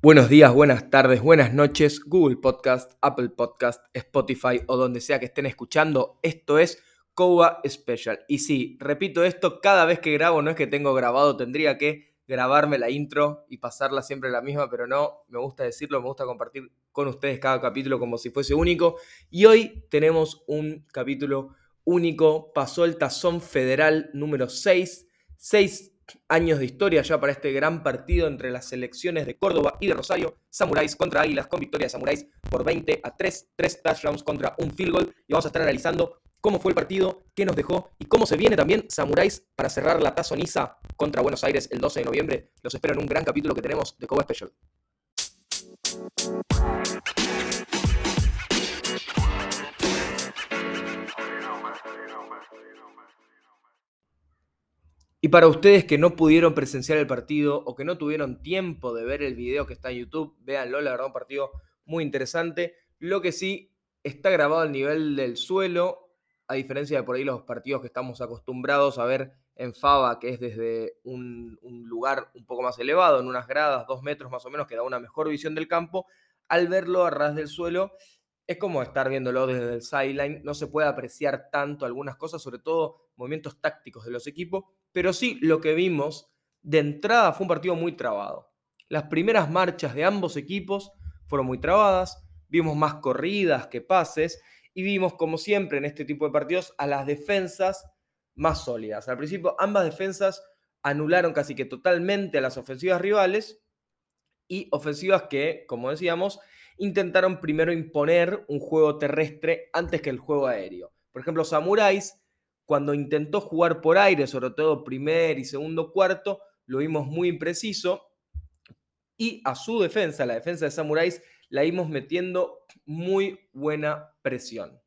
Buenos días, buenas tardes, buenas noches, Google Podcast, Apple Podcast, Spotify o donde sea que estén escuchando. Esto es Kowa Special. Y sí, repito esto, cada vez que grabo, no es que tengo grabado, tendría que grabarme la intro y pasarla siempre la misma, pero no, me gusta decirlo, me gusta compartir con ustedes cada capítulo como si fuese único. Y hoy tenemos un capítulo único, pasó el tazón federal número 6, 6 años de historia ya para este gran partido entre las selecciones de Córdoba y de Rosario. Samuráis contra Águilas con victoria de Samuráis por 20 a 3, 3 touchdowns contra un field goal. Y vamos a estar analizando cómo fue el partido, qué nos dejó y cómo se viene también Samuráis para cerrar la tazoniza contra Buenos Aires el 12 de noviembre. Los espero en un gran capítulo que tenemos de Coba Special. Y para ustedes que no pudieron presenciar el partido o que no tuvieron tiempo de ver el video que está en YouTube, véanlo, la verdad, un partido muy interesante. Lo que sí está grabado al nivel del suelo, a diferencia de por ahí los partidos que estamos acostumbrados a ver en Fava, que es desde un, un lugar un poco más elevado, en unas gradas, dos metros más o menos, que da una mejor visión del campo. Al verlo a ras del suelo, es como estar viéndolo desde el sideline, no se puede apreciar tanto algunas cosas, sobre todo movimientos tácticos de los equipos, pero sí lo que vimos de entrada fue un partido muy trabado. Las primeras marchas de ambos equipos fueron muy trabadas, vimos más corridas que pases y vimos, como siempre en este tipo de partidos, a las defensas más sólidas. Al principio ambas defensas anularon casi que totalmente a las ofensivas rivales y ofensivas que, como decíamos, intentaron primero imponer un juego terrestre antes que el juego aéreo. Por ejemplo, Samuráis cuando intentó jugar por aire, sobre todo primer y segundo cuarto, lo vimos muy impreciso. Y a su defensa, la defensa de Samuráis, la vimos metiendo muy buena presión.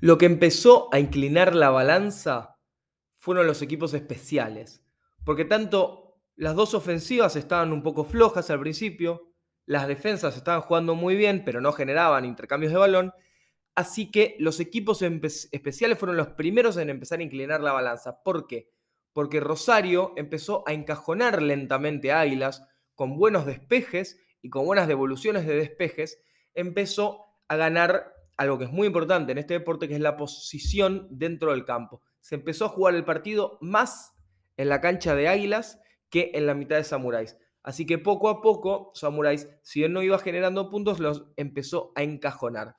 Lo que empezó a inclinar la balanza fueron los equipos especiales, porque tanto las dos ofensivas estaban un poco flojas al principio, las defensas estaban jugando muy bien, pero no generaban intercambios de balón, Así que los equipos especiales fueron los primeros en empezar a inclinar la balanza. ¿Por qué? Porque Rosario empezó a encajonar lentamente a Águilas con buenos despejes y con buenas devoluciones de despejes. Empezó a ganar algo que es muy importante en este deporte, que es la posición dentro del campo. Se empezó a jugar el partido más en la cancha de Águilas que en la mitad de Samuráis. Así que poco a poco, Samuráis, si él no iba generando puntos, los empezó a encajonar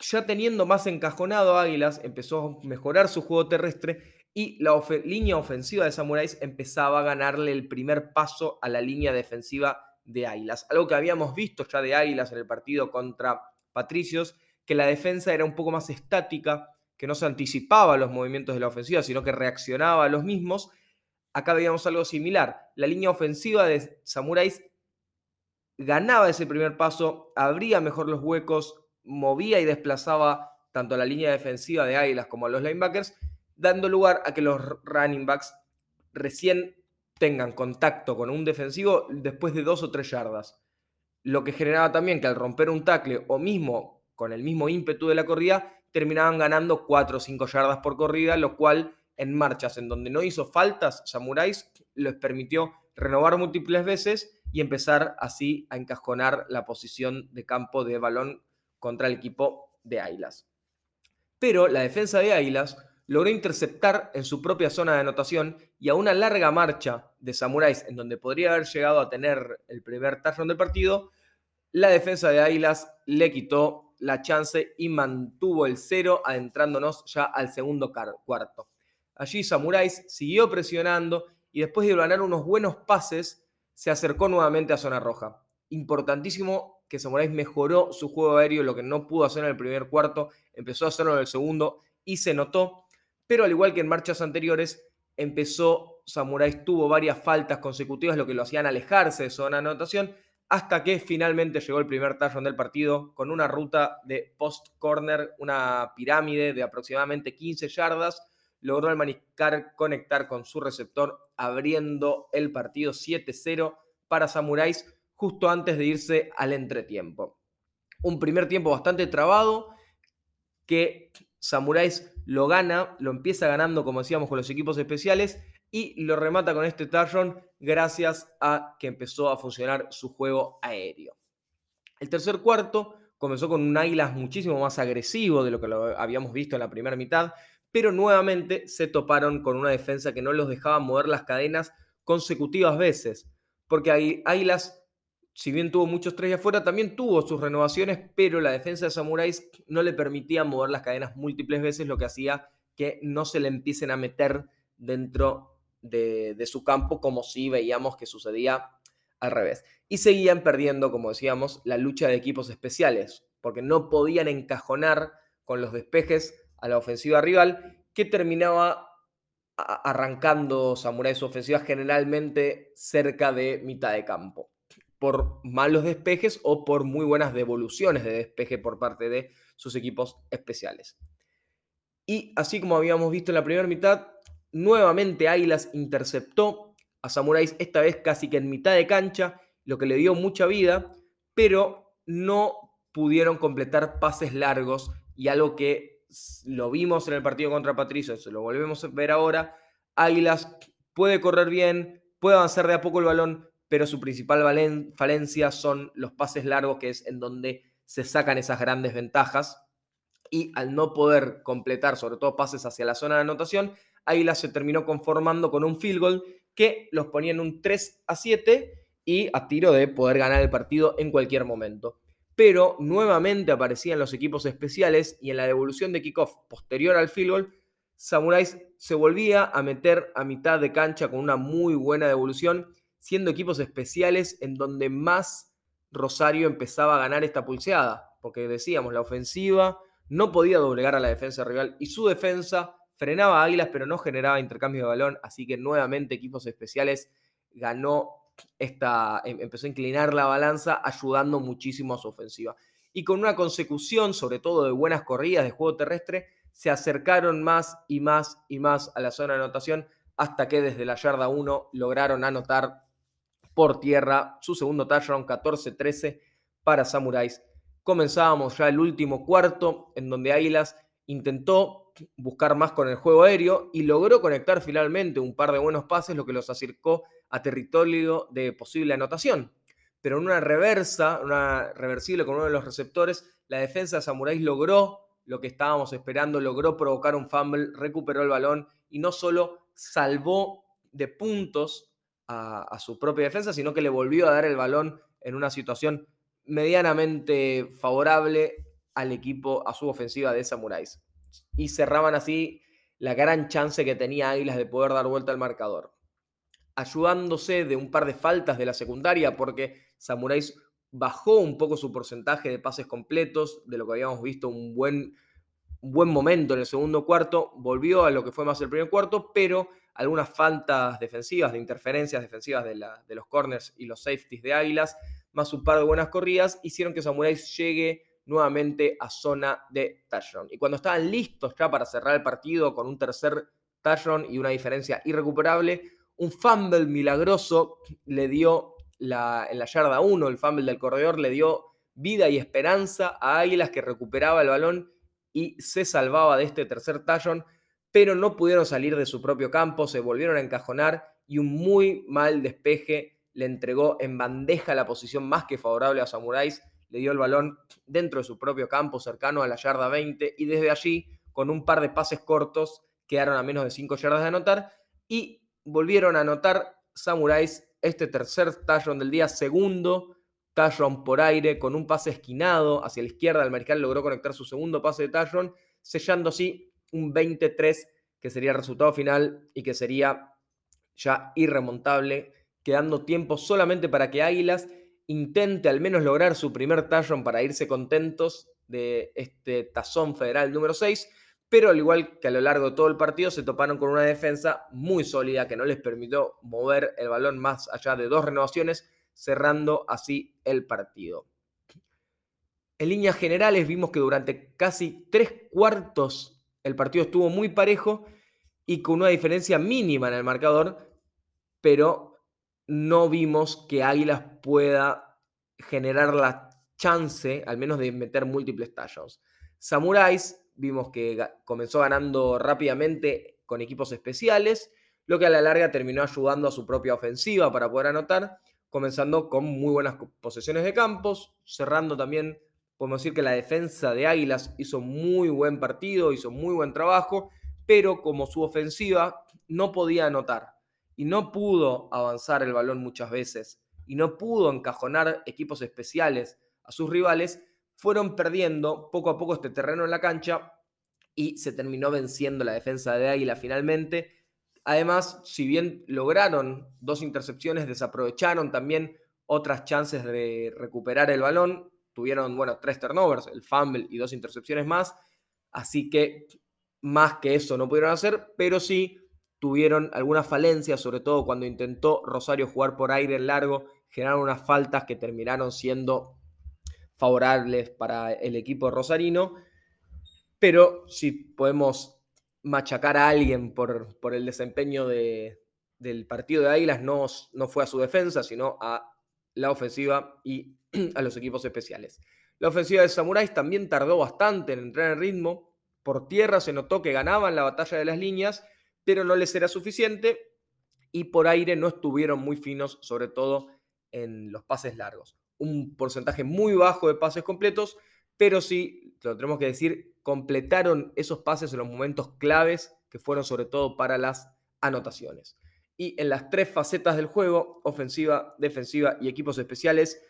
ya teniendo más encajonado Águilas, empezó a mejorar su juego terrestre y la línea ofensiva de Samuráis empezaba a ganarle el primer paso a la línea defensiva de Águilas. Algo que habíamos visto ya de Águilas en el partido contra Patricios, que la defensa era un poco más estática, que no se anticipaba a los movimientos de la ofensiva, sino que reaccionaba a los mismos. Acá veíamos algo similar. La línea ofensiva de Samuráis ganaba ese primer paso, abría mejor los huecos, movía y desplazaba tanto a la línea defensiva de Águilas como a los linebackers, dando lugar a que los running backs recién tengan contacto con un defensivo después de dos o tres yardas. Lo que generaba también que al romper un tackle o mismo con el mismo ímpetu de la corrida, terminaban ganando cuatro o cinco yardas por corrida, lo cual en marchas en donde no hizo faltas, Samuráis les permitió renovar múltiples veces y empezar así a encajonar la posición de campo de balón contra el equipo de Águilas. Pero la defensa de Águilas logró interceptar en su propia zona de anotación y a una larga marcha de Samuráis, en donde podría haber llegado a tener el primer touchdown del partido, la defensa de Águilas le quitó la chance y mantuvo el cero, adentrándonos ya al segundo cuarto. Allí Samuráis siguió presionando y después de ganar unos buenos pases, se acercó nuevamente a zona roja. Importantísimo que Samuráis mejoró su juego aéreo, lo que no pudo hacer en el primer cuarto, empezó a hacerlo en el segundo y se notó, pero al igual que en marchas anteriores, empezó, Samuráis tuvo varias faltas consecutivas, lo que lo hacían alejarse de zona de anotación, hasta que finalmente llegó el primer touchdown del partido con una ruta de post-corner, una pirámide de aproximadamente 15 yardas, logró al manicar conectar con su receptor, abriendo el partido 7-0 para Samuráis justo antes de irse al entretiempo. Un primer tiempo bastante trabado, que Samuráis lo gana, lo empieza ganando, como decíamos, con los equipos especiales y lo remata con este touchdown gracias a que empezó a funcionar su juego aéreo. El tercer cuarto comenzó con un Águilas muchísimo más agresivo de lo que lo habíamos visto en la primera mitad, pero nuevamente se toparon con una defensa que no los dejaba mover las cadenas consecutivas veces, porque Águilas si bien tuvo muchos tres afuera, también tuvo sus renovaciones, pero la defensa de Samuráis no le permitía mover las cadenas múltiples veces, lo que hacía que no se le empiecen a meter dentro de, su campo, como si veíamos que sucedía al revés. Y seguían perdiendo, como decíamos, la lucha de equipos especiales, porque no podían encajonar con los despejes a la ofensiva rival, que terminaba arrancando Samuráis su ofensiva generalmente cerca de mitad de campo por malos despejes o por muy buenas devoluciones de despeje por parte de sus equipos especiales. Y así como habíamos visto en la primera mitad, nuevamente Águilas interceptó a Samuráis, esta vez casi que en mitad de cancha, lo que le dio mucha vida, pero no pudieron completar pases largos y algo que lo vimos en el partido contra Patricio, se lo volvemos a ver ahora, Águilas puede correr bien, puede avanzar de a poco el balón, pero su principal falencia son los pases largos, que es en donde se sacan esas grandes ventajas. Y al no poder completar, sobre todo pases hacia la zona de anotación, Águila se terminó conformando con un field goal que los ponía en un 3 a 7 y a tiro de poder ganar el partido en cualquier momento. Pero nuevamente aparecían los equipos especiales y en la devolución de kickoff posterior al field goal, Samurais se volvía a meter a mitad de cancha con una muy buena devolución siendo equipos especiales en donde más Rosario empezaba a ganar esta pulseada, porque decíamos, la ofensiva no podía doblegar a la defensa rival y su defensa frenaba Águilas, pero no generaba intercambio de balón, así que nuevamente equipos especiales ganó esta, em, empezó a inclinar la balanza, ayudando muchísimo a su ofensiva. Y con una consecución, sobre todo de buenas corridas de juego terrestre, se acercaron más y más y más a la zona de anotación, hasta que desde la yarda 1 lograron anotar por tierra, su segundo touchdown 14-13 para Samuráis. Comenzábamos ya el último cuarto en donde Águilas intentó buscar más con el juego aéreo y logró conectar finalmente un par de buenos pases, lo que los acercó a territorio de posible anotación. Pero en una reversa, una reversible con uno de los receptores, la defensa de Samuráis logró lo que estábamos esperando, logró provocar un fumble, recuperó el balón y no solo salvó de puntos a, su propia defensa, sino que le volvió a dar el balón en una situación medianamente favorable al equipo, a su ofensiva de Samuráis. Y cerraban así la gran chance que tenía Águilas de poder dar vuelta al marcador. Ayudándose de un par de faltas de la secundaria, porque Samuráis bajó un poco su porcentaje de pases completos, de lo que habíamos visto un buen, un buen momento en el segundo cuarto, volvió a lo que fue más el primer cuarto, pero algunas faltas defensivas, de interferencias defensivas de, los corners y los safeties de Águilas, más un par de buenas corridas, hicieron que Samuráis llegue nuevamente a zona de touchdown. Y cuando estaban listos ya para cerrar el partido con un tercer touchdown y una diferencia irrecuperable, un fumble milagroso le dio la, en la yarda 1, el fumble del corredor, le dio vida y esperanza a Águilas que recuperaba el balón y se salvaba de este tercer touchdown pero no pudieron salir de su propio campo, se volvieron a encajonar y un muy mal despeje le entregó en bandeja la posición más que favorable a Samuráis, le dio el balón dentro de su propio campo, cercano a la yarda 20, y desde allí, con un par de pases cortos, quedaron a menos de 5 yardas de anotar y volvieron a anotar Samuráis este tercer touchdown del día, segundo touchdown por aire, con un pase esquinado hacia la izquierda, el Mariscal logró conectar su segundo pase de touchdown, sellando así un 23 que sería el resultado final y que sería ya irremontable, quedando tiempo solamente para que Águilas intente al menos lograr su primer touchdown para irse contentos de este tazón federal número 6, pero al igual que a lo largo de todo el partido se toparon con una defensa muy sólida que no les permitió mover el balón más allá de dos renovaciones, cerrando así el partido. En líneas generales vimos que durante casi tres cuartos el partido estuvo muy parejo y con una diferencia mínima en el marcador, pero no vimos que Águilas pueda generar la chance, al menos de meter múltiples touchdowns. Samuráis vimos que comenzó ganando rápidamente con equipos especiales, lo que a la larga terminó ayudando a su propia ofensiva para poder anotar, comenzando con muy buenas posesiones de campos, cerrando también, podemos decir que la defensa de Águilas hizo muy buen partido, hizo muy buen trabajo, pero como su ofensiva no podía anotar y no pudo avanzar el balón muchas veces y no pudo encajonar equipos especiales a sus rivales, fueron perdiendo poco a poco este terreno en la cancha y se terminó venciendo la defensa de Águila finalmente. Además, si bien lograron dos intercepciones, desaprovecharon también otras chances de recuperar el balón. Tuvieron, bueno, tres turnovers, el fumble y dos intercepciones más. Así que más que eso no pudieron hacer, pero sí tuvieron algunas falencias, sobre todo cuando intentó Rosario jugar por aire largo, generaron unas faltas que terminaron siendo favorables para el equipo rosarino, pero si podemos machacar a alguien por, por el desempeño de, del partido de Águilas, no, no fue a su defensa, sino a la ofensiva y a los equipos especiales. La ofensiva de Samuráis también tardó bastante en entrar en ritmo. Por tierra se notó que ganaban la batalla de las líneas, pero no les era suficiente y por aire no estuvieron muy finos, sobre todo en los pases largos. Un porcentaje muy bajo de pases completos, pero sí, lo tenemos que decir, completaron esos pases en los momentos claves que fueron sobre todo para las anotaciones. Y en las tres facetas del juego, ofensiva, defensiva y equipos especiales,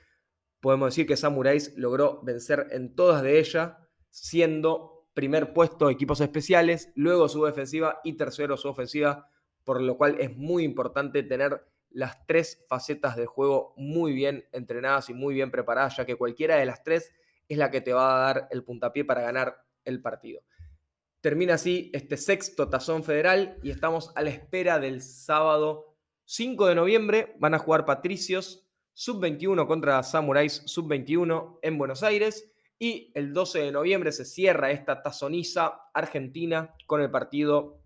podemos decir que Samuráis logró vencer en todas de ellas, siendo primer puesto equipos especiales, luego su defensiva y tercero su ofensiva, por lo cual es muy importante tener las tres facetas de juego muy bien entrenadas y muy bien preparadas, ya que cualquiera de las tres es la que te va a dar el puntapié para ganar el partido. Termina así este sexto tazón federal y estamos a la espera del sábado 5 de noviembre. Van a jugar Patricios sub-21 contra Samuráis sub-21 en Buenos Aires. Y el 12 de noviembre se cierra esta tazoniza argentina con el partido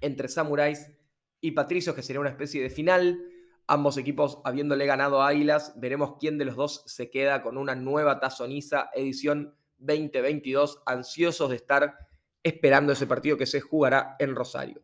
entre Samuráis y Patricios, que sería una especie de final. Ambos equipos habiéndole ganado a Águilas, veremos quién de los dos se queda con una nueva tazoniza edición 2022, ansiosos de estar esperando ese partido que se jugará en Rosario.